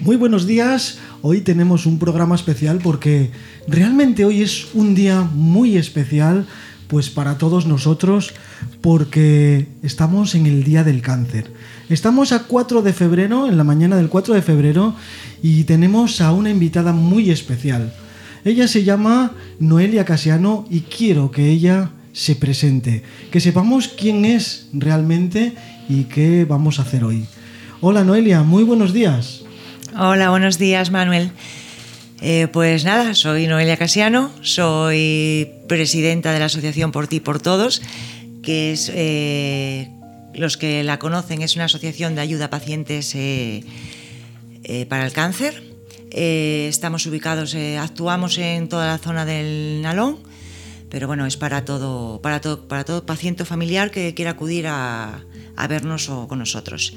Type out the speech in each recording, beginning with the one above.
Muy buenos días. Hoy tenemos un programa especial porque realmente hoy es un día muy especial pues para todos nosotros porque estamos en el Día del Cáncer. Estamos a 4 de febrero, en la mañana del 4 de febrero, y tenemos a una invitada muy especial. Ella se llama Noelia Casiano y quiero que ella se presente, que sepamos quién es realmente y qué vamos a hacer hoy. Hola Noelia, muy buenos días. Hola, buenos días Manuel. Eh, pues nada, soy Noelia Casiano, soy presidenta de la Asociación Por Ti por Todos, que es, eh, los que la conocen, es una asociación de ayuda a pacientes eh, para el cáncer. estamos ubicados, actuamos en toda la zona del Nalón, pero bueno, es para todo, para todo, para todo paciente familiar que quiera acudir a, a vernos o con nosotros.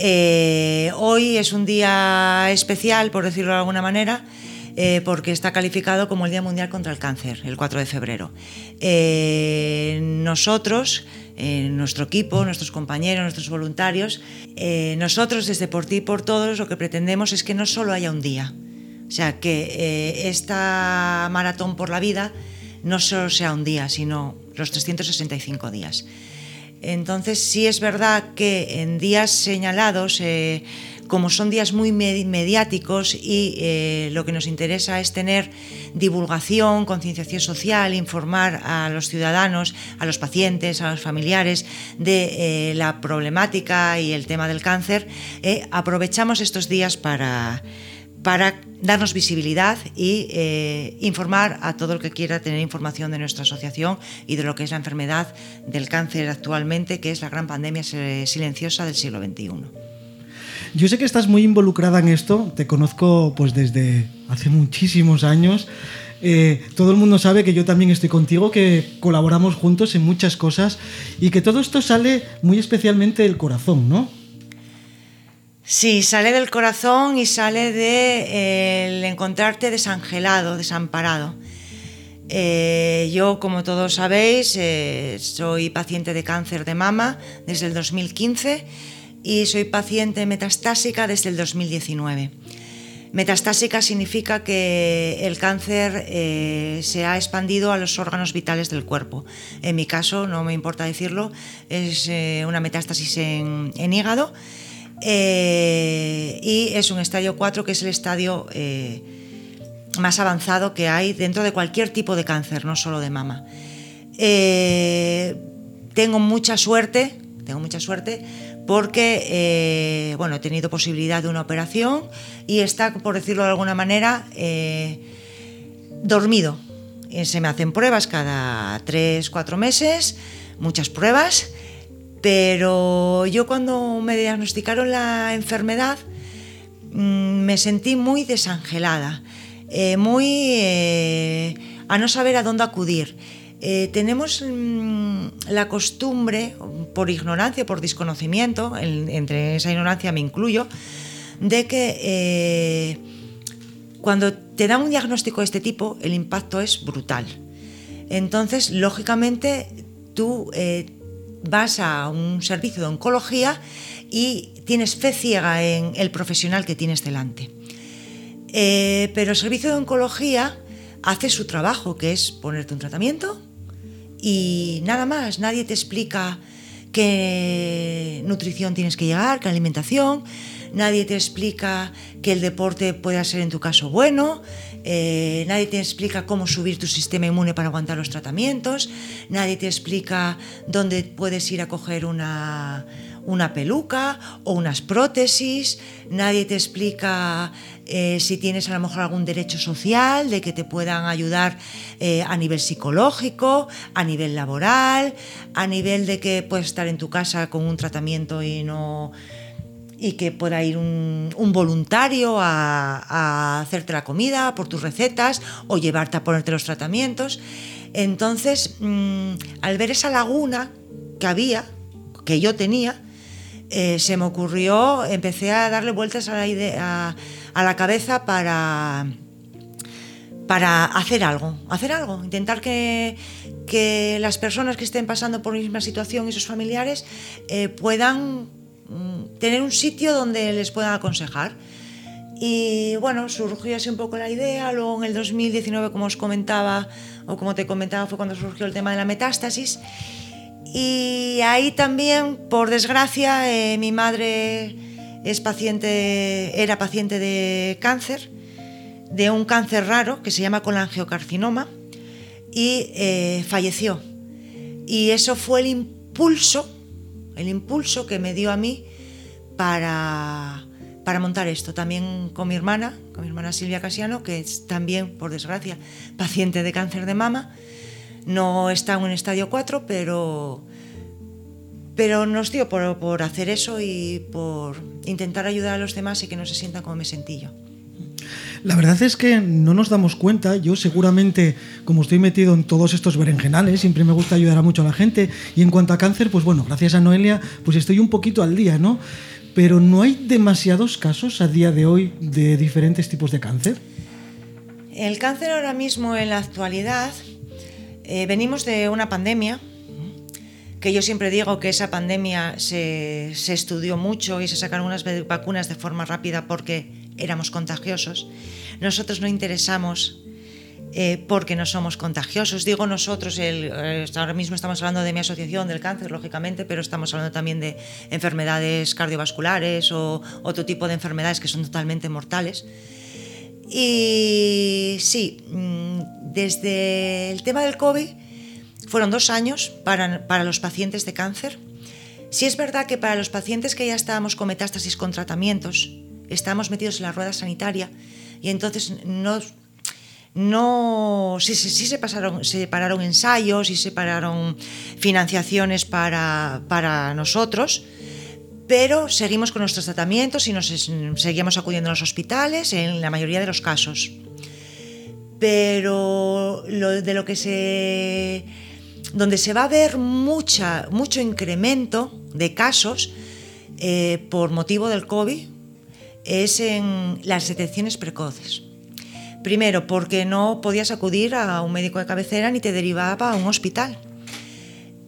Eh, hoy es un día especial, por decirlo de alguna manera, eh, porque está calificado como el Día Mundial contra el Cáncer, el 4 de febrero. Eh, nosotros, nuestro equipo, nuestros compañeros, nuestros voluntarios, nosotros desde Por Ti y por Todos lo que pretendemos es que no solo haya un día, o sea, que esta maratón por la vida no solo sea un día, sino los 365 días. Entonces sí es verdad que en días señalados, eh, como son días muy mediáticos y eh, lo que nos interesa es tener divulgación, concienciación social, informar a los ciudadanos, a los pacientes, a los familiares de eh, la problemática y el tema del cáncer, aprovechamos estos días para para darnos visibilidad y eh, informar a todo el que quiera tener información de nuestra asociación y de lo que es la enfermedad del cáncer actualmente, que es la gran pandemia silenciosa del siglo XXI. Yo sé que estás muy involucrada en esto, te conozco pues desde hace muchísimos años. Eh, todo el mundo sabe que yo también estoy contigo, que colaboramos juntos en muchas cosas y que todo esto sale muy especialmente del corazón, ¿no? Sí, sale del corazón y sale de eh, el encontrarte desangelado, desamparado. Eh, yo, como todos sabéis, eh, soy paciente de cáncer de mama desde el 2015 y soy paciente metastásica desde el 2019. Metastásica significa que el cáncer se ha expandido a los órganos vitales del cuerpo. En mi caso, no me importa decirlo, es una metástasis en hígado eh, y es un estadio 4 que es el estadio eh, más avanzado que hay dentro de cualquier tipo de cáncer, no solo de mama. Eh, tengo mucha suerte, tengo mucha suerte porque bueno, he tenido posibilidad de una operación y está, por decirlo de alguna manera, dormido. Se me hacen pruebas cada 3, 4 meses, muchas pruebas pero yo cuando me diagnosticaron la enfermedad mm, me sentí muy desangelada, eh, muy eh, a no saber a dónde acudir. Eh, tenemos mm, la costumbre, por ignorancia, por desconocimiento, entre esa ignorancia me incluyo, de que cuando te dan un diagnóstico de este tipo, el impacto es brutal. Entonces, lógicamente, tú vas a un servicio de oncología y tienes fe ciega en el profesional que tienes delante. Eh, pero el servicio de oncología hace su trabajo, que es ponerte un tratamiento y nada más, nadie te explica qué nutrición tienes que llevar, qué alimentación, nadie te explica que el deporte puede ser en tu caso bueno, eh, nadie te explica cómo subir tu sistema inmune para aguantar los tratamientos, nadie te explica dónde puedes ir a coger una, peluca o unas prótesis, nadie te explica eh, si tienes a lo mejor algún derecho social de que te puedan ayudar eh, a nivel psicológico, a nivel laboral, a nivel de que puedes estar en tu casa con un tratamiento y no y que pueda ir un, voluntario a, hacerte la comida por tus recetas o llevarte a ponerte los tratamientos. Entonces, mm, al ver esa laguna que había, que yo tenía, eh, se me ocurrió, empecé a darle vueltas a la, cabeza para, para hacer algo, hacer algo, intentar que, las personas que estén pasando por la misma situación y sus familiares eh, puedan tener un sitio donde les puedan aconsejar. Y bueno, surgió así un poco la idea, luego en el 2019, como os comentaba, o como te comentaba, fue cuando surgió el tema de la metástasis. Y ahí también, por desgracia, eh, mi madre es paciente, era paciente de cáncer, de un cáncer raro que se llama colangiocarcinoma, y eh, falleció. Y eso fue el impulso, el impulso que me dio a mí para para montar esto. También con mi hermana, con mi hermana Silvia Casiano, que es también, por desgracia, paciente de cáncer de mama. No está en un estadio 4, pero, pero nos dio por, por hacer eso y por intentar ayudar a los demás y que no se sientan como me sentí yo. La verdad es que no nos damos cuenta. Yo seguramente, como estoy metido en todos estos berenjenales, siempre me gusta ayudar a mucho a la gente. Y en cuanto a cáncer, pues bueno, gracias a Noelia, pues estoy un poquito al día, ¿no? pero no hay demasiados casos a día de hoy de diferentes tipos de cáncer. El cáncer ahora mismo en la actualidad, eh, venimos de una pandemia, que yo siempre digo que esa pandemia se, se estudió mucho y se sacaron unas vacunas de forma rápida porque éramos contagiosos. Nosotros no interesamos eh, porque no somos contagiosos. Digo nosotros, eh, ahora mismo estamos hablando de mi asociación del cáncer, lógicamente, pero estamos hablando también de enfermedades cardiovasculares o otro tipo de enfermedades que son totalmente mortales. Y sí, mm, desde el tema del COVID fueron dos años para, para los pacientes de cáncer. Sí es verdad que para los pacientes que ya estábamos con metástasis con tratamientos, estábamos metidos en la rueda sanitaria y entonces no no sí, sí, sí se, pasaron, se pararon ensayos y se pararon financiaciones para, para nosotros, pero seguimos con nuestros tratamientos y nos seguimos acudiendo a los hospitales en la mayoría de los casos. Pero de lo que se donde se va a ver mucha, mucho incremento de casos eh, por motivo del COVID es en las detecciones precoces. Primero, porque no podías acudir a un médico de cabecera ni te derivaba a un hospital.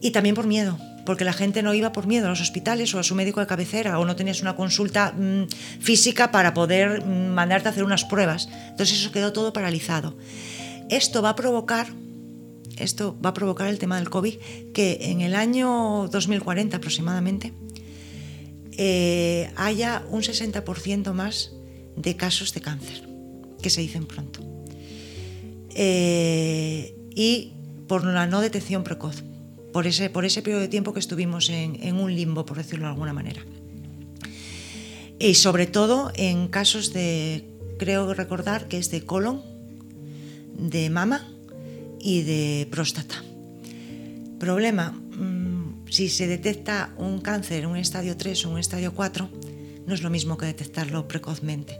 Y también por miedo, porque la gente no iba por miedo a los hospitales o a su médico de cabecera o no tenías una consulta mm, física para poder mm, mandarte a hacer unas pruebas. Entonces eso quedó todo paralizado. Esto va a provocar esto va a provocar el tema del COVID, que en el año 2040 aproximadamente eh, haya un 60% más de casos de cáncer que se dicen pronto. Eh, y por la no detección precoz, por ese, por ese periodo de tiempo que estuvimos en, en un limbo, por decirlo de alguna manera. Y sobre todo en casos de, creo recordar que es de colon, de mama y de próstata. Problema, mm, si se detecta un cáncer en un estadio 3 o un estadio 4, no es lo mismo que detectarlo precozmente.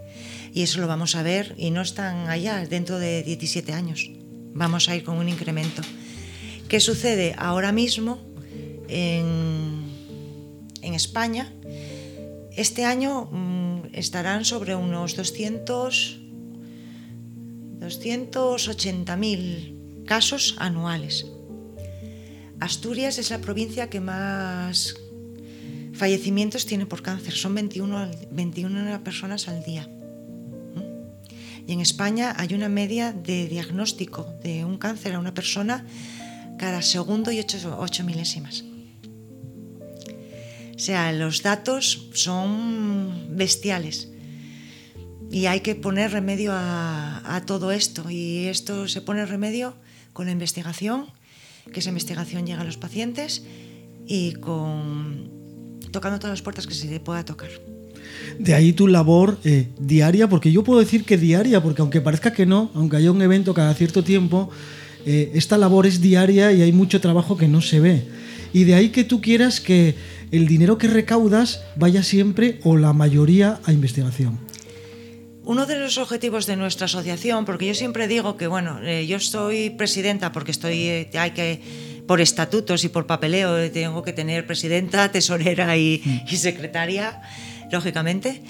Y eso lo vamos a ver y no están allá, dentro de 17 años. Vamos a ir con un incremento. ¿Qué sucede ahora mismo en, España? Este año mmm, estarán sobre unos 200, 280.000 casos anuales. Asturias es la provincia que más fallecimientos tiene por cáncer, son 21, 21 personas al día. Y en España hay una media de diagnóstico de un cáncer a una persona cada segundo y 8, milésimas. O sea, los datos son bestiales y hay que poner remedio a, a, todo esto. Y esto se pone remedio con la investigación, que esa investigación llega a los pacientes y con tocando todas las puertas que se pueda tocar. De ahí tu labor eh, diaria, porque yo puedo decir que diaria, porque aunque parezca que no, aunque haya un evento cada cierto tiempo, eh, esta labor es diaria y hay mucho trabajo que no se ve. Y de ahí que tú quieras que el dinero que recaudas vaya siempre o la mayoría a investigación. Uno de los objetivos de nuestra asociación, porque yo siempre digo que, bueno, eh, yo soy presidenta porque estoy, hay que por estatutos y por papeleo eh, tengo que tener presidenta, tesorera y, y secretaria, lógicamente.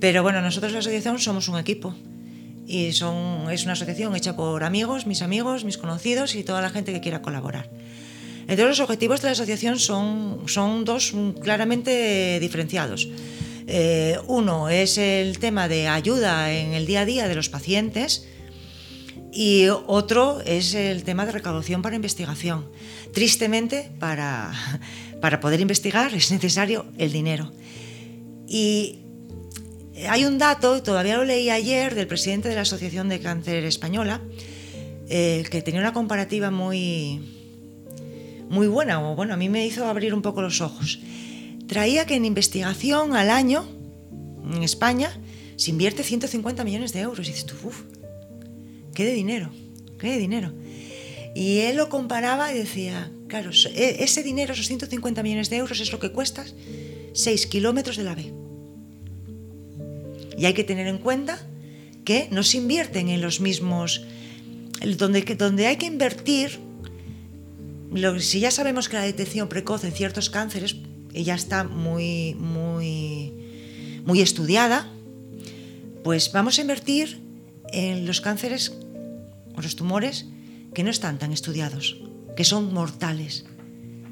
Pero bueno, nosotros la asociación somos un equipo y son, es una asociación hecha por amigos, mis amigos, mis conocidos y toda la gente que quiera colaborar. Entonces los objetivos de la asociación son, son dos claramente diferenciados. Eh, uno es el tema de ayuda en el día a día de los pacientes y otro es el tema de recaudación para investigación. Tristemente, para, para poder investigar es necesario el dinero. Y hay un dato, todavía lo leí ayer, del presidente de la Asociación de Cáncer Española, eh, que tenía una comparativa muy, muy buena, o bueno, a mí me hizo abrir un poco los ojos. Traía que en investigación al año, en España, se invierte 150 millones de euros. Y dices tú, uff, qué de dinero, qué de dinero. Y él lo comparaba y decía, claro, e, ese dinero, esos 150 millones de euros, es lo que cuesta 6 kilómetros de la B. Y hay que tener en cuenta que no se invierten en los mismos... Donde, donde hay que invertir, si ya sabemos que la detección precoz en ciertos cánceres ya está muy, muy, muy estudiada, pues vamos a invertir en los cánceres o los tumores que no están tan estudiados, que son mortales.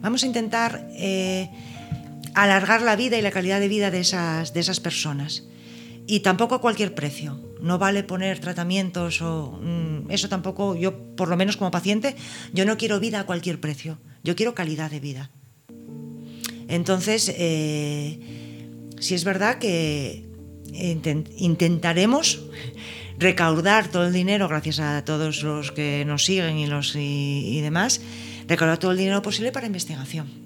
Vamos a intentar eh, alargar la vida y la calidad de vida de esas, de esas personas. Y tampoco a cualquier precio. No vale poner tratamientos o mm, eso tampoco, yo por lo menos como paciente, yo no quiero vida a cualquier precio. Yo quiero calidad de vida. Entonces, eh, si es verdad que intentaremos recaudar todo el dinero gracias a todos los que nos siguen y, los, y demás, recaudar todo el dinero posible para investigación.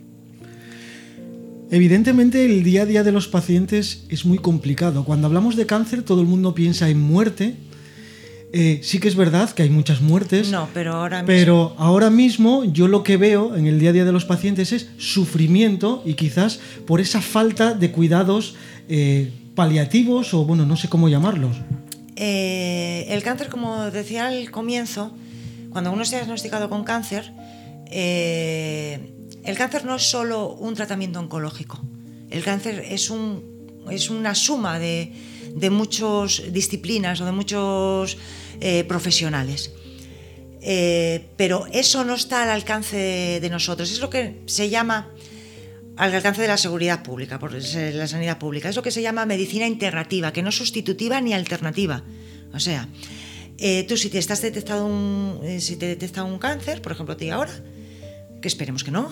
Evidentemente el día a día de los pacientes es muy complicado. Cuando hablamos de cáncer todo el mundo piensa en muerte. Eh, sí que es verdad que hay muchas muertes. No, pero ahora mismo. Pero ahora mismo yo lo que veo en el día a día de los pacientes es sufrimiento y quizás por esa falta de cuidados eh, paliativos o bueno, no sé cómo llamarlos. Eh, el cáncer, como decía al comienzo, cuando uno se ha diagnosticado con cáncer, el cáncer no es solo un tratamiento oncológico. El cáncer es, un, es una suma de, de muchas disciplinas o de muchos eh, profesionales. Eh, pero eso no está al alcance de nosotros. Es lo que se llama al alcance de la seguridad pública, por la sanidad pública. Es lo que se llama medicina integrativa, que no es sustitutiva ni alternativa. O sea, eh, tú si te estás detectado un, si te detecta un cáncer, por ejemplo, a ti ahora, que esperemos que no,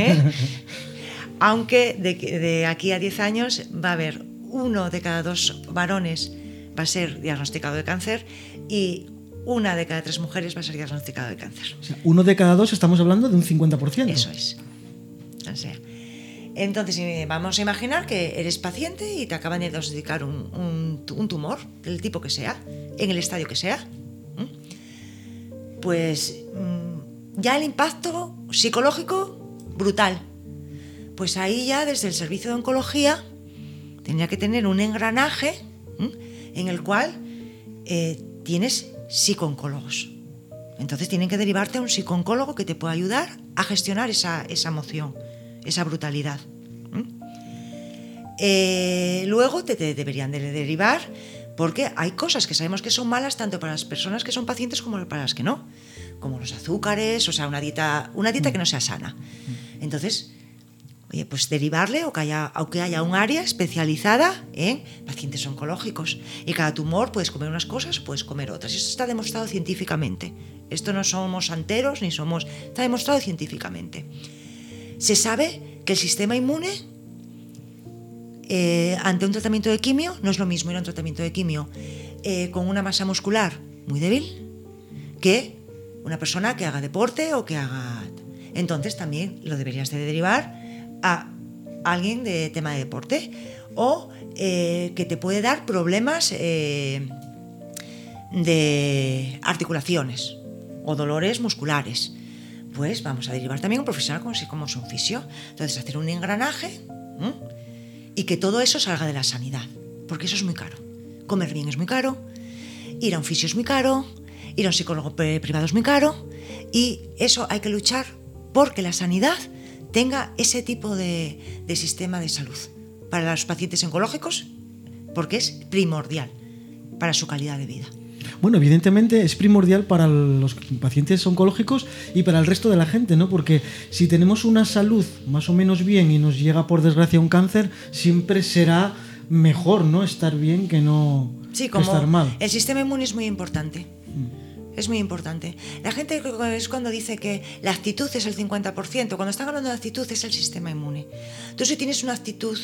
aunque de, aquí a 10 años va a haber uno de cada dos varones va a ser diagnosticado de cáncer y una de cada tres mujeres va a ser diagnosticado de cáncer. uno de cada dos estamos hablando de un 50%. Eso es. entonces vamos a imaginar que eres paciente y te acaban de diagnosticar un, tumor, del tipo que sea, en el estadio que sea. Pues mm, ya el impacto psicológico brutal. Pues ahí ya desde el servicio de oncología tendría que tener un engranaje en el cual eh, tienes psicooncólogos. Entonces tienen que derivarte a un psicooncólogo que te pueda ayudar a gestionar esa, emoción, esa brutalidad. Eh, luego te, te, deberían de derivar porque hay cosas que sabemos que son malas tanto para las personas que son pacientes como para las que no como los azúcares, o sea, una dieta, una dieta que no sea sana. Entonces, pues derivarle o que haya, aunque haya un área especializada en pacientes oncológicos. Y cada tumor puedes comer unas cosas, puedes comer otras. Esto está demostrado científicamente. Esto no somos santeros ni somos... Está demostrado científicamente. Se sabe que el sistema inmune eh, ante un tratamiento de quimio no es lo mismo ir a un tratamiento de quimio eh, con una masa muscular muy débil que una persona que haga deporte o que haga... Entonces también lo deberías de derivar a alguien de tema de deporte o eh, que te puede dar problemas eh, de articulaciones o dolores musculares. Pues vamos a derivar también a un profesional como como un fisio. Entonces hacer un engranaje y que todo eso salga de la sanidad, porque eso es muy caro. Comer bien es muy caro, ir a un fisio es muy caro, Ir a un psicólogo privado es muy caro y eso hay que luchar porque la sanidad tenga ese tipo de, sistema de salud para los pacientes oncológicos, porque es primordial para su calidad de vida. Bueno, evidentemente es primordial para los pacientes oncológicos y para el resto de la gente, ¿no? Porque si tenemos una salud más o menos bien y nos llega por desgracia un cáncer, siempre será mejor, ¿no? Estar bien que no Sí, como estar mal. el sistema inmune es muy importante. Es muy importante. La gente es cuando dice que la actitud es el 50%. Cuando están hablando de actitud es el sistema inmune. Tú si tienes una actitud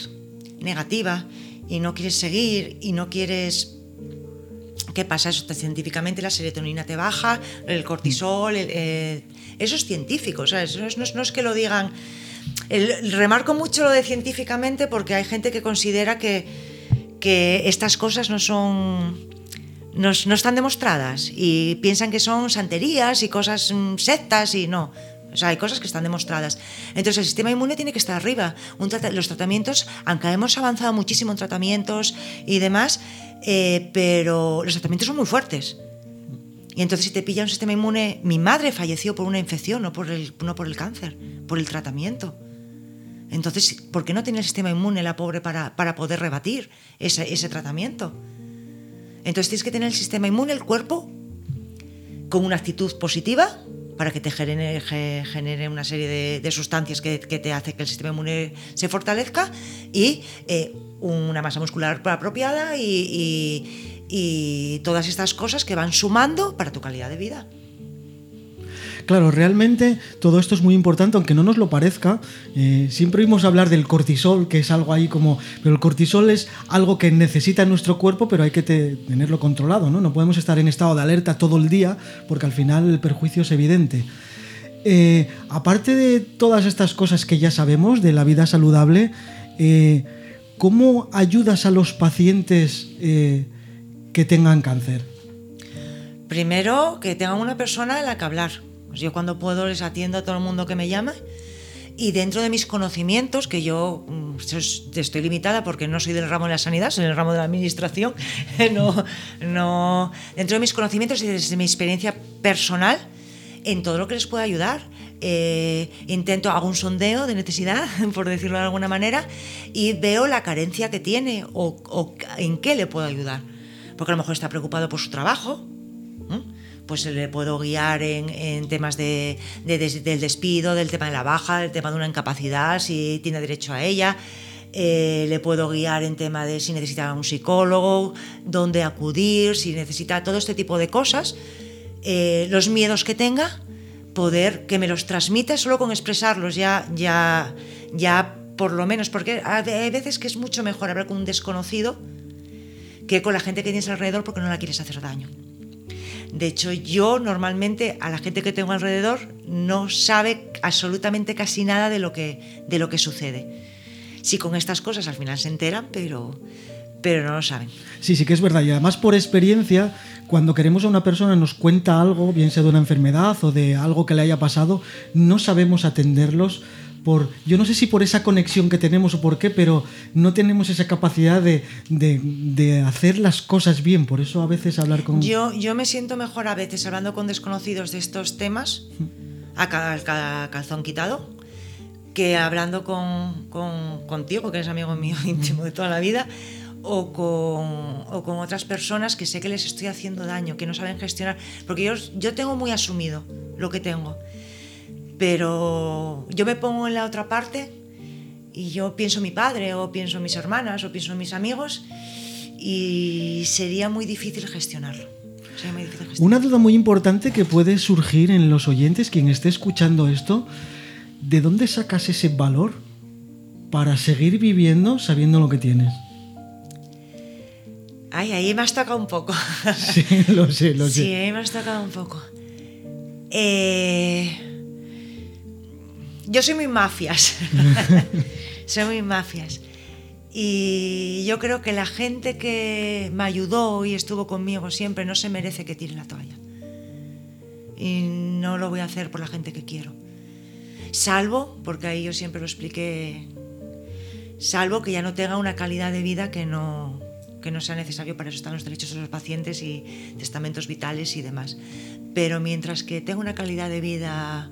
negativa y no quieres seguir y no quieres... ¿Qué pasa? Eso te- científicamente la serotonina te baja, el cortisol, eh, eso es científico. No es, no es- que lo digan... El- remarco mucho lo de científicamente porque hay gente que considera que estas cosas no son no, están demostradas y piensan que son santerías y cosas mm, sectas y no. O sea, hay cosas que están demostradas. Entonces el sistema inmune tiene que estar arriba. Un los tratamientos, aunque hemos avanzado muchísimo en tratamientos y demás, eh, pero los tratamientos son muy fuertes. Y entonces si te pilla un sistema inmune, mi madre falleció por una infección, no por el, no por el cáncer, por el tratamiento. Entonces, ¿por qué no tiene el sistema inmune la pobre para, para poder rebatir ese tratamiento? Entonces tienes que tener el sistema inmune, el cuerpo, con una actitud positiva para que te genere, ge- genere una serie de, sustancias que, te hace que el sistema inmune se fortalezca y eh, una masa muscular apropiada y todas estas cosas que van sumando para tu calidad de vida. Claro, realmente todo esto es muy importante, aunque no nos lo parezca. Eh, siempre oímos hablar del cortisol, que es algo ahí como... Pero el cortisol es algo que necesita nuestro cuerpo, pero hay que te- tenerlo controlado, ¿no? No podemos estar en estado de alerta todo el día, porque al final el perjuicio es evidente. Eh, aparte de todas estas cosas que ya sabemos de la vida saludable, eh, ¿cómo ayudas a los pacientes que tengan cáncer? Primero, que tengan una persona en la que hablar. Pues yo cuando puedo les atiendo a todo el mundo que me llama y dentro de mis conocimientos, que yo mm, estoy limitada porque no soy del ramo de la sanidad, soy del ramo de la administración, no, no, dentro de mis conocimientos y desde mi experiencia personal, en todo lo que les pueda ayudar. Eh, intento, hago un sondeo de necesidad, por decirlo de alguna manera, y veo la carencia que tiene o, o en qué le puedo ayudar. Porque a lo mejor está preocupado por su trabajo, ¿m? Pues le puedo guiar en, temas de, del despido, del tema de la baja, del tema de una incapacidad, si tiene derecho a ella. Eh, le puedo guiar en tema de si necesita un psicólogo, dónde acudir, si necesita todo este tipo de cosas. Eh, los miedos que tenga, poder que me los transmita solo con expresarlos, ya, ya, ya por lo menos, porque hay veces que es mucho mejor hablar con un desconocido que con la gente que tienes alrededor porque no la quieres hacer daño. De hecho, yo normalmente a la gente que tengo alrededor no sabe absolutamente casi nada de lo que, de lo que sucede. Sí, con estas cosas al final se enteran, pero, pero no lo saben. Sí, sí que es verdad. Y además por experiencia, cuando queremos a una persona nos cuenta algo, bien sea de una enfermedad o de algo que le haya pasado, no sabemos atenderlos por, yo no sé si por esa conexión que tenemos o por qué, pero no tenemos esa capacidad de, de- de hacer las cosas bien. Por eso a veces hablar con... Yo, yo me siento mejor a veces hablando con desconocidos de estos temas, a ca- ca- calzón quitado, que hablando con, con- contigo, que eres amigo mío íntimo de toda la vida, o con, o con otras personas que sé que les estoy haciendo daño, que no saben gestionar. Porque yo, yo tengo muy asumido lo que tengo, pero yo me pongo en la otra parte y yo pienso en mi padre, o pienso en mis hermanas, o pienso en mis amigos, y sería muy difícil gestionarlo. Sería muy difícil gestionarlo. Una duda muy importante que puede surgir en los oyentes, quien esté escuchando esto, ¿de dónde sacas ese valor para seguir viviendo sabiendo lo que tienes? Ay, ahí me has tocado un poco. Sí, lo sé, lo sí, sé. ahí me has tocado un poco. Eh, yo soy muy mafias. soy muy mafias. Y yo creo que la gente que me ayudó y estuvo conmigo siempre no se merece que tire la toalla. Y no lo voy a hacer por la gente que quiero. Salvo, porque ahí yo siempre lo expliqué, salvo que ya no tenga una calidad de vida que no, que no sea necesario, para eso están los derechos de los pacientes y testamentos vitales y demás. Pero mientras que tenga una calidad de vida,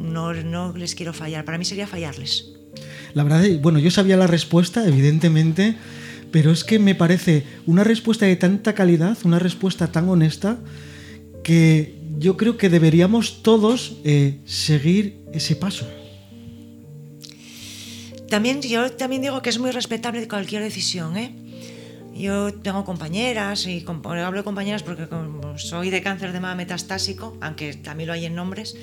no, no les quiero fallar. Para mí sería fallarles. La verdad, bueno, yo sabía la respuesta, evidentemente, pero es que me parece una respuesta de tanta calidad, una respuesta tan honesta, que yo creo que deberíamos todos eh, seguir ese paso. también, yo también digo que es muy respetable cualquier decisión, ¿eh? Yo tengo compañeras y hablo de compañeras porque soy de cáncer de mama metastásico, aunque también lo hay en nombres,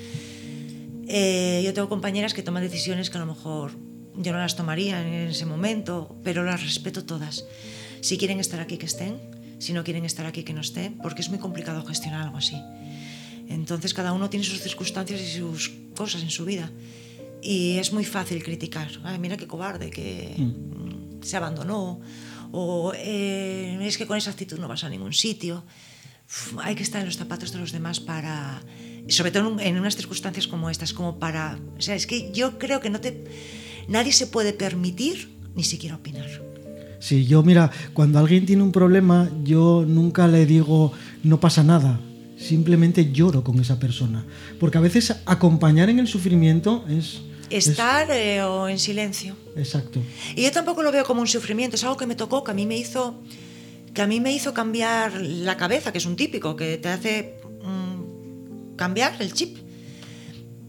eh, yo tengo compañeras que toman decisiones que a lo mejor yo no las tomaría en ese momento, pero las respeto todas. Si quieren estar aquí, que estén. Si no quieren estar aquí, que no estén, porque es muy complicado gestionar algo así. Entonces cada uno tiene sus circunstancias y sus cosas en su vida. Y es muy fácil criticar. Ay, mira qué cobarde, que mm. se abandonó. O eh, es que con esa actitud no vas a ningún sitio. hay que estar en los zapatos de los demás para... Sobre todo en unas circunstancias como estas, como para... O sea, es que yo creo que no te nadie se puede permitir ni siquiera opinar. Sí, yo mira, cuando alguien tiene un problema, yo nunca le digo no pasa nada, simplemente lloro con esa persona, porque a veces acompañar en el sufrimiento es... Estar eh, o en silencio. Exacto. Y yo tampoco lo veo como un sufrimiento, es algo que me tocó, que a mí me hizo, que a mí me hizo cambiar la cabeza, que es un típico, que te hace cambiar el chip.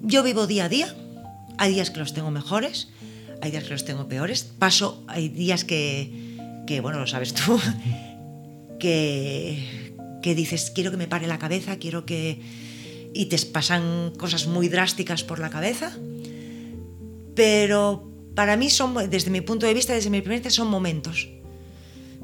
Yo vivo día a día, hay días que los tengo mejores, hay días que los tengo peores. Paso, hay días que, que bueno, lo sabes tú, que, que dices, quiero que me pare la cabeza, quiero que... y te pasan cosas muy drásticas por la cabeza. Pero para mí son, desde mi punto de vista, desde mi experiencia, son momentos.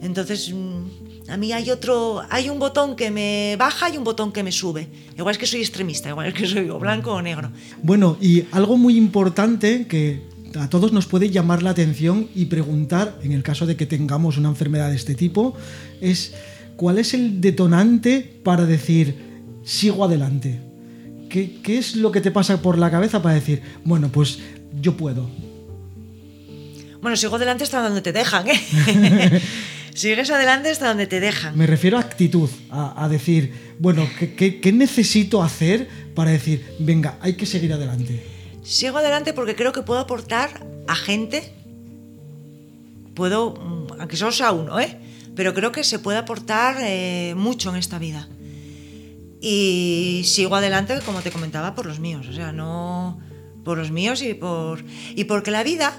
Entonces, mm, a mí hay otro, hay un botón que me baja y un botón que me sube. Igual es que soy extremista, igual es que soy o blanco o negro. Bueno, y algo muy importante que a todos nos puede llamar la atención y preguntar, en el caso de que tengamos una enfermedad de este tipo, es cuál es el detonante para decir, sigo adelante. ¿Qué, es lo que te pasa por la cabeza para decir, bueno, pues yo puedo? Bueno, sigo adelante hasta donde te dejan, ¿eh? Sigues adelante hasta donde te dejan. Me refiero a actitud, a, decir, bueno, ¿qué necesito hacer para decir, venga, hay que seguir adelante? Sigo adelante porque creo que puedo aportar a gente. Puedo, mm, aunque solo sea uno, ¿eh? Pero creo que se puede aportar eh, mucho en esta vida. Y sigo adelante, como te comentaba, por los míos. O sea, no por los míos y por. Y porque la vida.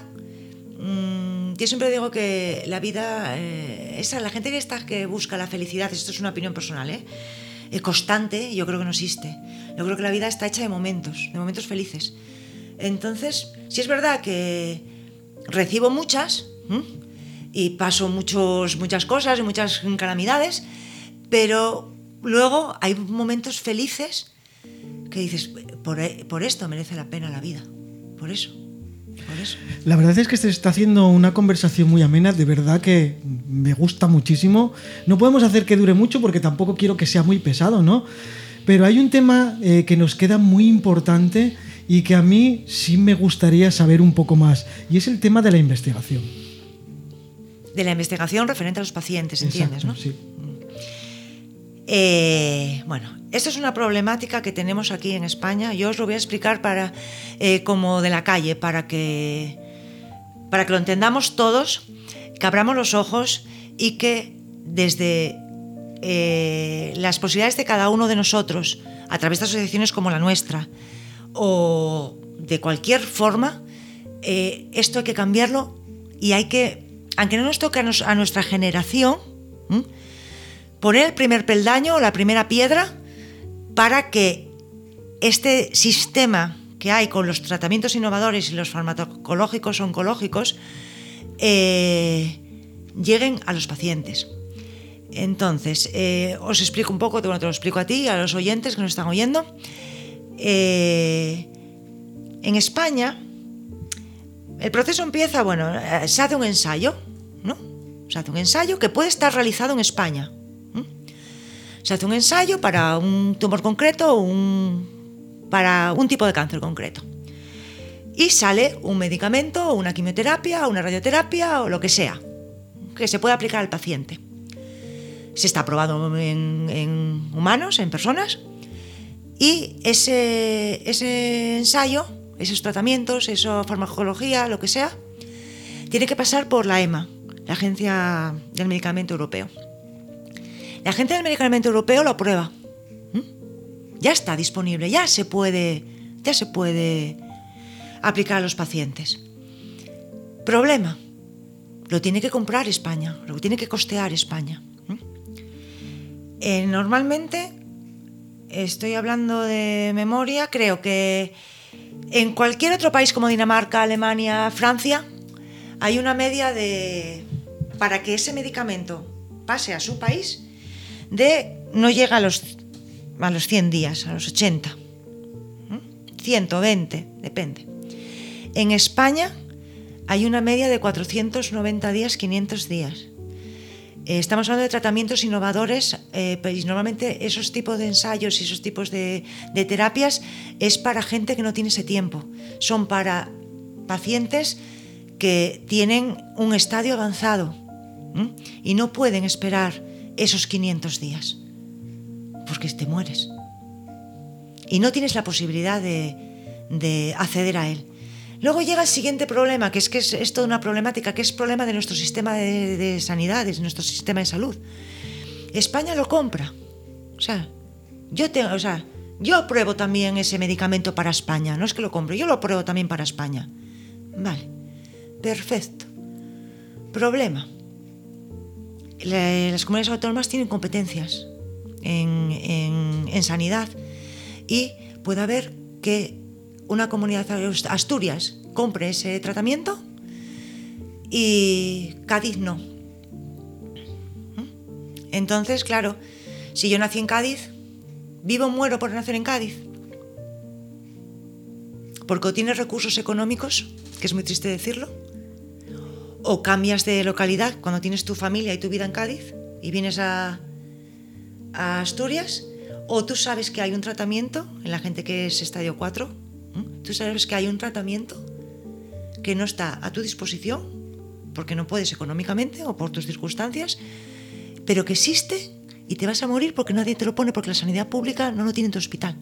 Mm, yo siempre digo que la vida. Eh, esa, la gente que está que busca la felicidad, esto es una opinión personal, ¿eh? constante, yo creo que no existe. Yo creo que la vida está hecha de momentos, de momentos felices. Entonces, sí es verdad que recibo muchas y paso muchos, muchas cosas y muchas calamidades, pero luego hay momentos felices que dices, por, por esto merece la pena la vida, por eso. La verdad es que se está haciendo una conversación muy amena, de verdad que me gusta muchísimo. No podemos hacer que dure mucho porque tampoco quiero que sea muy pesado, ¿no? Pero hay un tema eh, que nos queda muy importante y que a mí sí me gustaría saber un poco más, y es el tema de la investigación. De la investigación referente a los pacientes, ¿entiendes? ¿no? Sí. Eh, bueno, esto es una problemática que tenemos aquí en España. Yo os lo voy a explicar para, eh, como de la calle, para que, para que lo entendamos todos, que abramos los ojos y que desde eh, las posibilidades de cada uno de nosotros, a través de asociaciones como la nuestra, o de cualquier forma, esto hay que cambiarlo y hay que, aunque no nos toque a, nuestra generación, poner el primer peldaño o la primera piedra para que este sistema que hay con los tratamientos innovadores y los farmacológicos oncológicos eh, lleguen a los pacientes. Entonces, eh, os explico un poco, te lo explico a ti a los oyentes que nos están oyendo. Eh, en España, el proceso empieza, bueno, se hace un ensayo, ¿no? Se hace un ensayo que puede estar realizado en España. Se hace un ensayo para un tumor concreto, un, para un tipo de cáncer concreto. Y sale un medicamento, una quimioterapia, una radioterapia o lo que sea, que se puede aplicar al paciente. Se está probado en humanos, en personas, y ese, ese ensayo, esos tratamientos, esa farmacología, lo que sea, tiene que pasar por la EMA, la Agencia del Medicamento Europeo. La Agencia del Medicamento Europeo lo aprueba. Ya está disponible, ya se puede, ya se puede aplicar a los pacientes. Problema. Lo tiene que comprar España, lo tiene que costear España. Eh, normalmente, estoy hablando de memoria, creo que en cualquier otro país como Dinamarca, Alemania, Francia, hay una media de, para que ese medicamento pase a su país, de no llega a los, a los 100 días, a los 80. 120, depende. En España hay una media de 490 días, 500 días. Eh, estamos hablando de tratamientos innovadores, eh, pues normalmente esos tipos de ensayos y esos tipos de, terapias es para gente que no tiene ese tiempo. Son para pacientes que tienen un estadio avanzado y no pueden esperar esos 500 días, porque te mueres. Y no tienes la posibilidad de acceder a él. Luego llega el siguiente problema, que es que es, toda una problemática, que es problema de nuestro sistema de, de sanidad, de nuestro sistema de salud. España lo compra. O sea, yo tengo, o sea, yo apruebo también ese medicamento para España. No es que lo compre, yo lo apruebo también para España. Vale, perfecto. Problema. Las comunidades autónomas tienen competencias en, sanidad y puede haber que una comunidad Asturias compre ese tratamiento y Cádiz no. ¿Mm? Entonces, claro, si yo nací en Cádiz, vivo muero por nacer en Cádiz. Porque o tienes recursos económicos, que es muy triste decirlo, o cambias de localidad cuando tienes tu familia y tu vida en Cádiz y vienes a, Asturias, o tú sabes que hay un tratamiento en la gente que es estadio 4 Tú sabes que hay un tratamiento que no está a tu disposición, porque no puedes económicamente o por tus circunstancias, pero que existe y te vas a morir porque nadie te lo pone, porque la sanidad pública no lo tiene en tu hospital.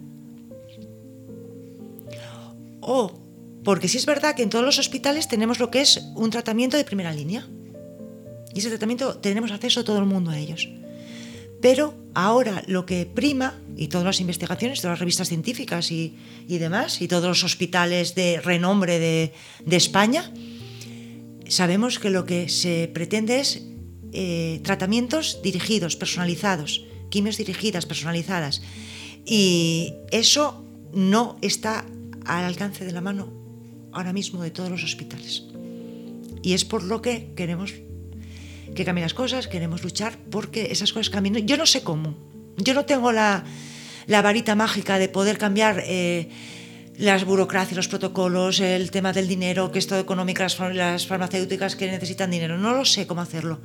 O porque sí es verdad que en todos los hospitales tenemos lo que es un tratamiento de primera línea. Y ese tratamiento tenemos acceso todo el mundo a ellos. Pero ahora lo que prima, y todas las investigaciones, todas las revistas científicas y, demás, y todos los hospitales de renombre de, España, sabemos que lo que se pretende es eh, tratamientos dirigidos, personalizados, quimios dirigidas, personalizadas. Y eso no está al alcance de la mano ahora mismo de todos los hospitales. Y es por lo que queremos que cambien las cosas, queremos luchar porque esas cosas cambien. Yo no sé cómo, yo no tengo la, varita mágica de poder cambiar eh, las burocracias, los protocolos, el tema del dinero, que es todo económico, las, las farmacéuticas que necesitan dinero. No lo sé cómo hacerlo.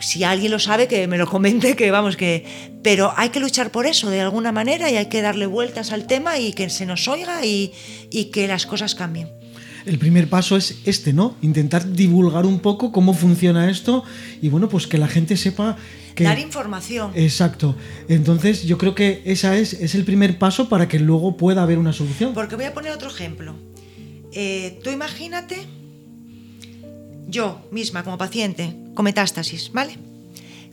Si alguien lo sabe, que me lo comente, que vamos, que. Pero hay que luchar por eso de alguna manera y hay que darle vueltas al tema y que se nos oiga y, y que las cosas cambien el primer paso es este, ¿no? Intentar divulgar un poco cómo funciona esto y bueno, pues que la gente sepa que... Dar información. Exacto. Entonces yo creo que esa es, es el primer paso para que luego pueda haber una solución. Porque voy a poner otro ejemplo. Eh, tú imagínate, yo misma como paciente con metástasis, ¿vale?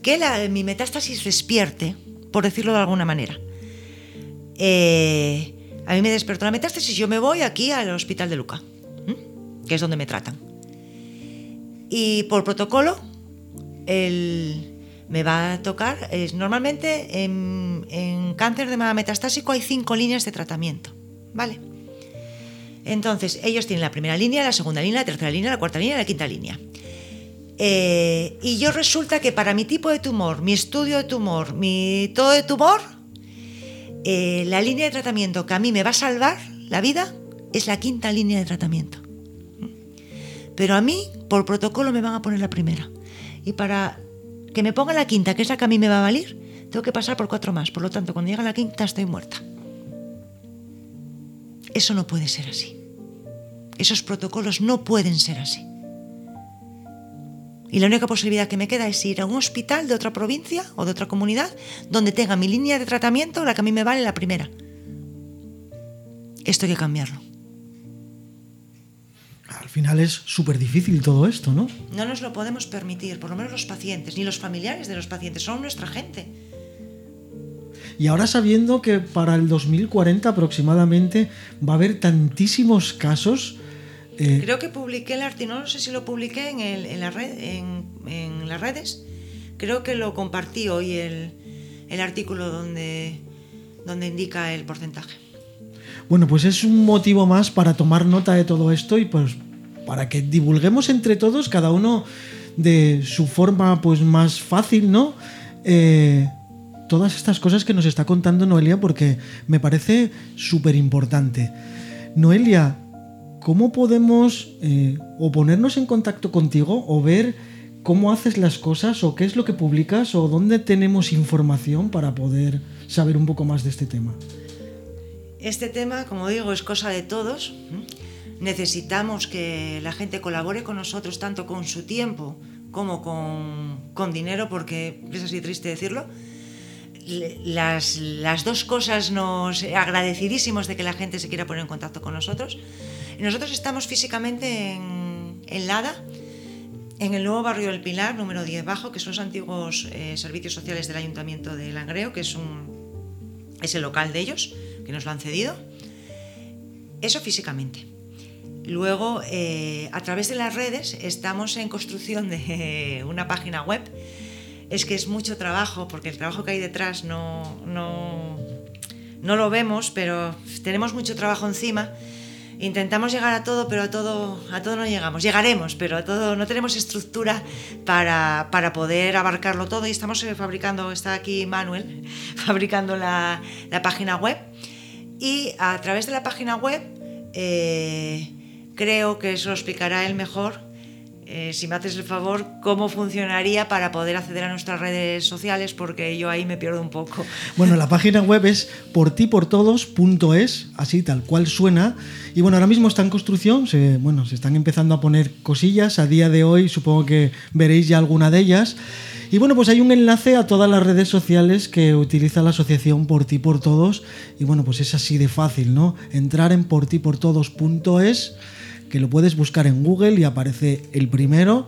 Que mi metástasis despierte, por decirlo de alguna manera. Eh, a mí me despertó la metástasis, yo me voy aquí al hospital de Luca que es donde me tratan. Y por protocolo, me va a tocar, es, normalmente en, cáncer de mama metastásico hay cinco líneas de tratamiento, ¿vale? Entonces, ellos tienen la primera línea, la segunda línea, la tercera línea, la cuarta línea la quinta línea. Eh, y yo resulta que para mi tipo de tumor, mi estudio de tumor, mi todo de tumor, eh, la línea de tratamiento que a mí me va a salvar la vida es la quinta línea de tratamiento. Pero a mí, por protocolo, me van a poner la primera. Y para que me pongan la quinta, que es la que a mí me va a valer, tengo que pasar por cuatro más. Por lo tanto, cuando llega la quinta, estoy muerta. Eso no puede ser así. Esos protocolos no pueden ser así. Y la única posibilidad que me queda es ir a un hospital de otra provincia o de otra comunidad donde tenga mi línea de tratamiento, la que a mí me vale la primera. Esto hay que cambiarlo al final es súper difícil todo esto, ¿no? No nos lo podemos permitir, por lo menos los pacientes, ni los familiares de los pacientes, son nuestra gente. Y ahora sabiendo que para el 2040 aproximadamente va a haber tantísimos casos, Eh, Creo que publiqué el artículo, no sé si lo publiqué en, el- en la red, en, en las redes. Creo que lo compartí hoy el, el artículo donde, donde indica el porcentaje. Bueno, pues es un motivo más para tomar nota de todo esto y pues para que divulguemos entre todos, cada uno de su forma pues más fácil, ¿no? Eh, todas estas cosas que nos está contando Noelia porque me parece súper importante. Noelia, ¿cómo podemos eh, o ponernos en contacto contigo o ver cómo haces las cosas o qué es lo que publicas o dónde tenemos información para poder saber un poco más de este tema? Este tema, como digo, es cosa de todos. Necesitamos que la gente colabore con nosotros, tanto con su tiempo como con, con dinero, porque es así triste decirlo. Las, las dos cosas nos agradecidísimos de que la gente se quiera poner en contacto con nosotros. Nosotros estamos físicamente en, en Lada, en el nuevo barrio del Pilar, número 10 bajo, que son los antiguos eh, servicios sociales del Ayuntamiento de Langreo, que es un, es el local de ellos, que nos lo han cedido. Eso físicamente. Luego, eh, a través de las redes, estamos en construcción de una página web. Es que es mucho trabajo, porque el trabajo que hay detrás no, no, no lo vemos, pero tenemos mucho trabajo encima. Intentamos llegar a todo, pero a todo, a todo no llegamos. Llegaremos, pero a todo no tenemos estructura para, para poder abarcarlo todo. Y estamos eh, fabricando, está aquí Manuel, fabricando la, la página web. Y a través de la página web, eh, creo que eso lo explicará él mejor. Eh, si me haces el favor, cómo funcionaría para poder acceder a nuestras redes sociales, porque yo ahí me pierdo un poco. Bueno, la página web es portiportodos.es, así tal cual suena. Y bueno, ahora mismo está en construcción, se, bueno, se están empezando a poner cosillas. A día de hoy supongo que veréis ya alguna de ellas. Y bueno, pues hay un enlace a todas las redes sociales que utiliza la asociación Por Ti Por Todos. Y bueno, pues es así de fácil, ¿no? Entrar en portiportodos.es, que lo puedes buscar en Google y aparece el primero.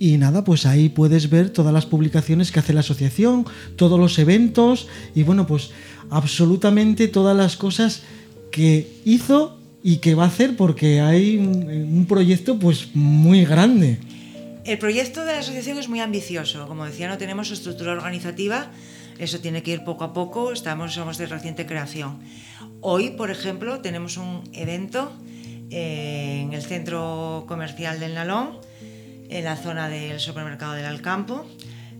Y nada, pues ahí puedes ver todas las publicaciones que hace la asociación, todos los eventos y bueno, pues absolutamente todas las cosas que hizo y que va a hacer porque hay un, proyecto pues muy grande. El proyecto de la asociación es muy ambicioso. Como decía, no tenemos estructura organizativa. Eso tiene que ir poco a poco. Estamos, somos de reciente creación. Hoy, por ejemplo, tenemos un evento en el centro comercial del Nalón, en la zona del supermercado del Alcampo,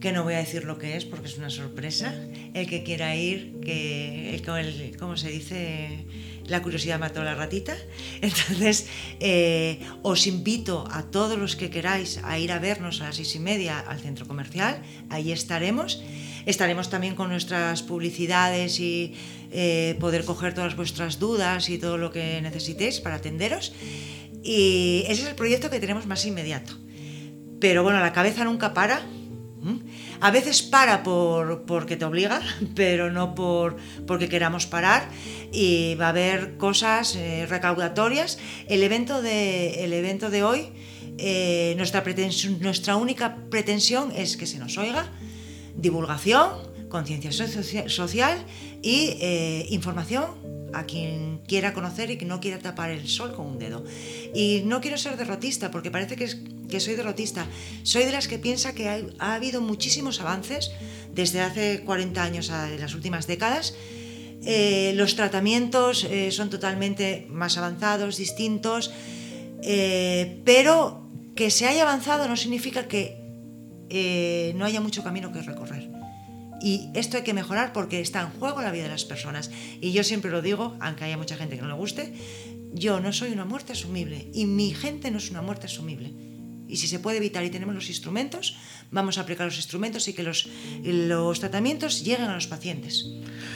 que no voy a decir lo que es porque es una sorpresa. El que quiera ir, que, el, el- ¿cómo se dice? La curiosidad mató a la ratita. Entonces, eh, os invito a todos los que queráis a ir a vernos a las seis y media al centro comercial. Ahí estaremos. Estaremos también con nuestras publicidades y eh, poder coger todas vuestras dudas y todo lo que necesitéis para atenderos. Y ese es el proyecto que tenemos más inmediato. Pero bueno, la cabeza nunca para. A veces para por, porque te obliga, pero no por, porque queramos parar. Y va a haber cosas eh, recaudatorias. El evento de, el evento de hoy, eh, nuestra, nuestra única pretensión es que se nos oiga, divulgación, conciencia socia- social y eh, información a quien quiera conocer y que no quiera tapar el sol con un dedo. Y no quiero ser derrotista, porque parece que, soy derrotista. Soy de las que piensa que ha habido muchísimos avances desde hace 40 años a las últimas décadas. Eh, los tratamientos eh, son totalmente más avanzados, distintos, pero que se haya avanzado no significa que no haya mucho camino que recorrer. Y esto hay que mejorar porque está en juego la vida de las personas. Y yo siempre lo digo, aunque haya mucha gente que no le guste, yo no soy una muerte asumible y mi gente no es una muerte asumible. Y si se puede evitar y tenemos los instrumentos, vamos a aplicar los instrumentos y que los, los tratamientos lleguen a los pacientes.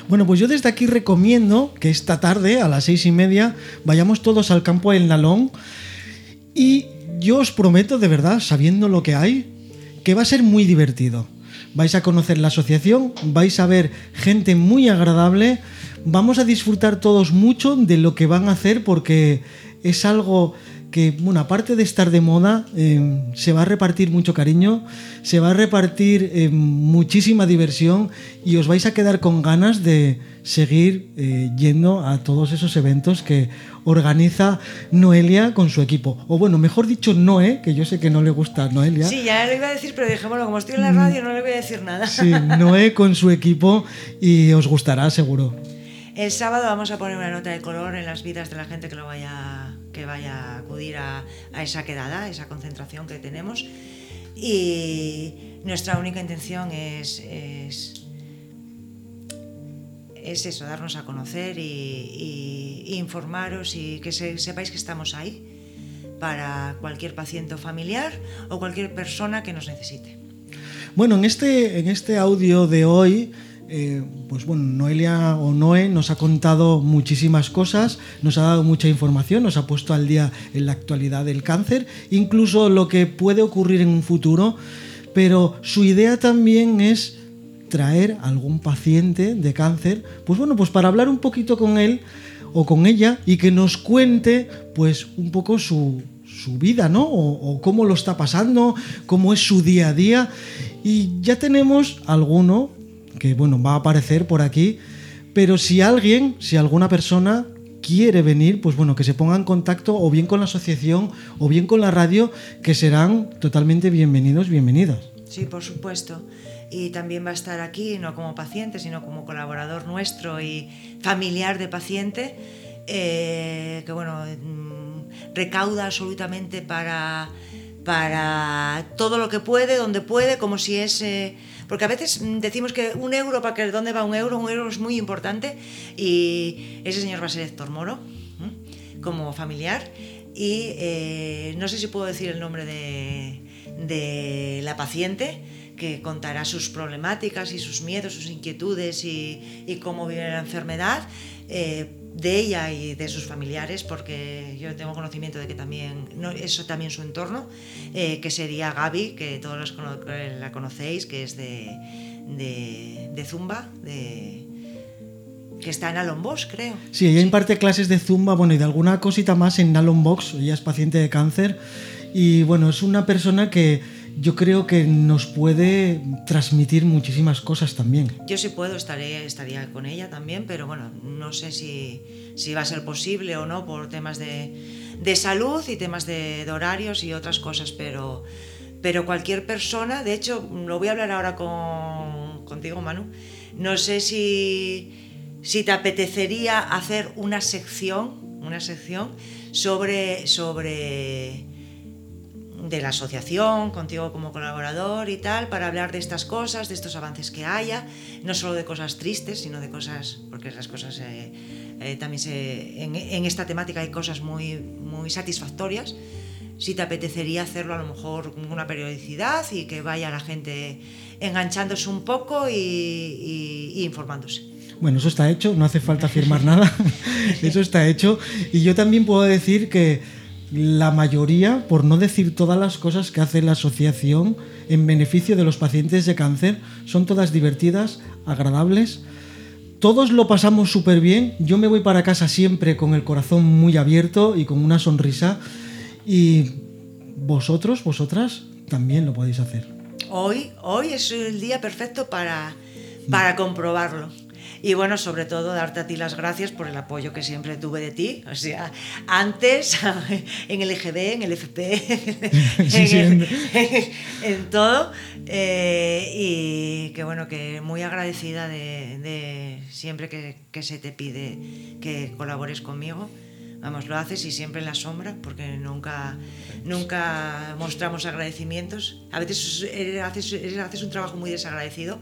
Bueno, pues yo desde aquí recomiendo que esta tarde a las seis y media vayamos todos al campo El Nalón y yo os prometo de verdad, sabiendo lo que hay, que va a ser muy divertido. Vais a conocer la asociación, vais a ver gente muy agradable, vamos a disfrutar todos mucho de lo que van a hacer porque es algo que, bueno, aparte de estar de moda, eh, se va a repartir mucho cariño, se va a repartir eh, muchísima diversión y os vais a quedar con ganas de seguir eh, yendo a todos esos eventos que organiza Noelia con su equipo. O bueno, mejor dicho, Noé, que yo sé que no le gusta Noelia. Sí, ya lo iba a decir, pero dejémoslo, como estoy en la radio no le voy a decir nada. Sí, Noé con su equipo y os gustará seguro. El sábado vamos a poner una nota de color en las vidas de la gente que lo vaya que vaya a acudir a, esa quedada, a esa concentración que tenemos. Y nuestra única intención es, es, eso, darnos a conocer y, informaros y que sepáis que estamos ahí para cualquier paciente familiar o cualquier persona que nos necesite. Bueno, en este, en este audio de hoy eh, pues bueno, Noelia o Noé nos ha contado muchísimas cosas, nos ha dado mucha información, nos ha puesto al día en la actualidad del cáncer, incluso lo que puede ocurrir en un futuro, pero su idea también es traer a algún paciente de cáncer, pues bueno, pues para hablar un poquito con él o con ella y que nos cuente pues un poco su, vida, ¿no? o, cómo lo está pasando, cómo es su día a día. Y ya tenemos alguno que bueno, va a aparecer por aquí. Pero si alguien, si alguna persona quiere venir, pues bueno, que se ponga en contacto o bien con la asociación o bien con la radio, que serán totalmente bienvenidos, bienvenidas. Sí, por supuesto. Y también va a estar aquí, no como paciente, sino como colaborador nuestro y familiar de paciente, eh, que bueno, mm, recauda absolutamente para, para todo lo que puede, donde puede, como si es... Porque a veces mm, decimos que un euro, para que dónde va un euro, un euro es muy importante y ese señor va a ser Héctor Moro, como familiar. Y eh, no sé si puedo decir el nombre de, la paciente, que contará sus problemáticas y sus miedos, sus inquietudes y, cómo vive la enfermedad. Eh, de ella y de sus familiares, porque yo tengo conocimiento de que también, no, eso también su entorno, eh, que sería Gaby, que todos la conocéis, que es de, de, Zumba, de, que está en Alon Box, creo. Sí, ella imparte clases de Zumba, bueno, y de alguna cosita más en Alon Box, ella es paciente de cáncer, y bueno, es una persona que yo creo que nos puede transmitir muchísimas cosas también. Yo sí puedo, estaré, estaría con ella también, pero bueno, no sé si, si va a ser posible o no por temas de, de salud y temas de, horarios y otras cosas, pero, pero cualquier persona, de hecho, lo voy a hablar ahora con, contigo, Manu, no sé si, si te apetecería hacer una sección, una sección sobre... sobre de la asociación, contigo como colaborador y tal, para hablar de estas cosas, de estos avances que haya, no solo de cosas tristes, sino de cosas, porque esas cosas eh, eh, también se, en, esta temática hay cosas muy, muy satisfactorias. Si te apetecería hacerlo a lo mejor con una periodicidad y que vaya la gente enganchándose un poco y, y informándose. Bueno, eso está hecho, no hace falta firmar nada, eso está hecho. Y yo también puedo decir que la mayoría, por no decir todas las cosas que hace la asociación en beneficio de los pacientes de cáncer, son todas divertidas, agradables. Todos lo pasamos súper bien. Yo me voy para casa siempre con el corazón muy abierto y con una sonrisa. Y vosotros, vosotras, también lo podéis hacer. Hoy, hoy es el día perfecto para, para comprobarlo. Y bueno, sobre todo darte a ti las gracias por el apoyo que siempre tuve de ti. O sea, antes, en el EGB, en el FP, en, todo. Eh, y que bueno, que muy agradecida de, siempre que, que, se te pide que colabores conmigo. Vamos, lo haces y siempre en la sombra, porque nunca, nunca mostramos agradecimientos. A veces haces, haces un trabajo muy desagradecido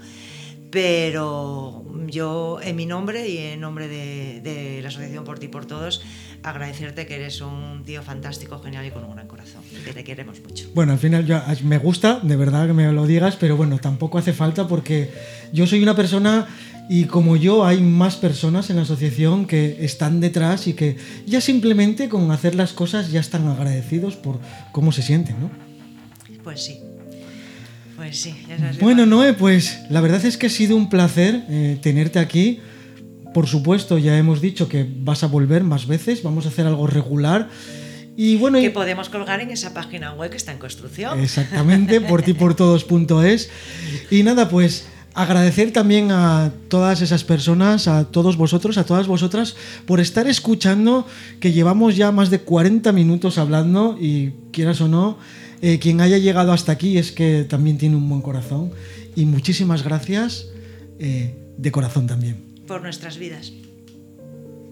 pero yo en mi nombre y en nombre de, la Asociación Por Ti Por Todos, agradecerte que eres un tío fantástico, genial y con un gran corazón, que te queremos mucho. Bueno, al final yo, me gusta, de verdad que me lo digas, pero bueno, tampoco hace falta porque yo soy una persona y como yo hay más personas en la asociación que están detrás y que ya simplemente con hacer las cosas ya están agradecidos por cómo se sienten, ¿no? Pues sí. Pues sí, Bueno, Noé, pues la verdad es que ha sido un placer eh, tenerte aquí. Por supuesto, ya hemos dicho que vas a volver más veces, vamos a hacer algo regular. Y bueno, que podemos colgar en esa página web que está en construcción. Exactamente, por ti por todos.es. Y nada, pues agradecer también a todas esas personas, a todos vosotros, a todas vosotras, por estar escuchando, que llevamos ya más de 40 minutos hablando y quieras o no, eh, quien haya llegado hasta aquí es que también tiene un buen corazón. Y muchísimas gracias eh, de corazón también. Por nuestras vidas.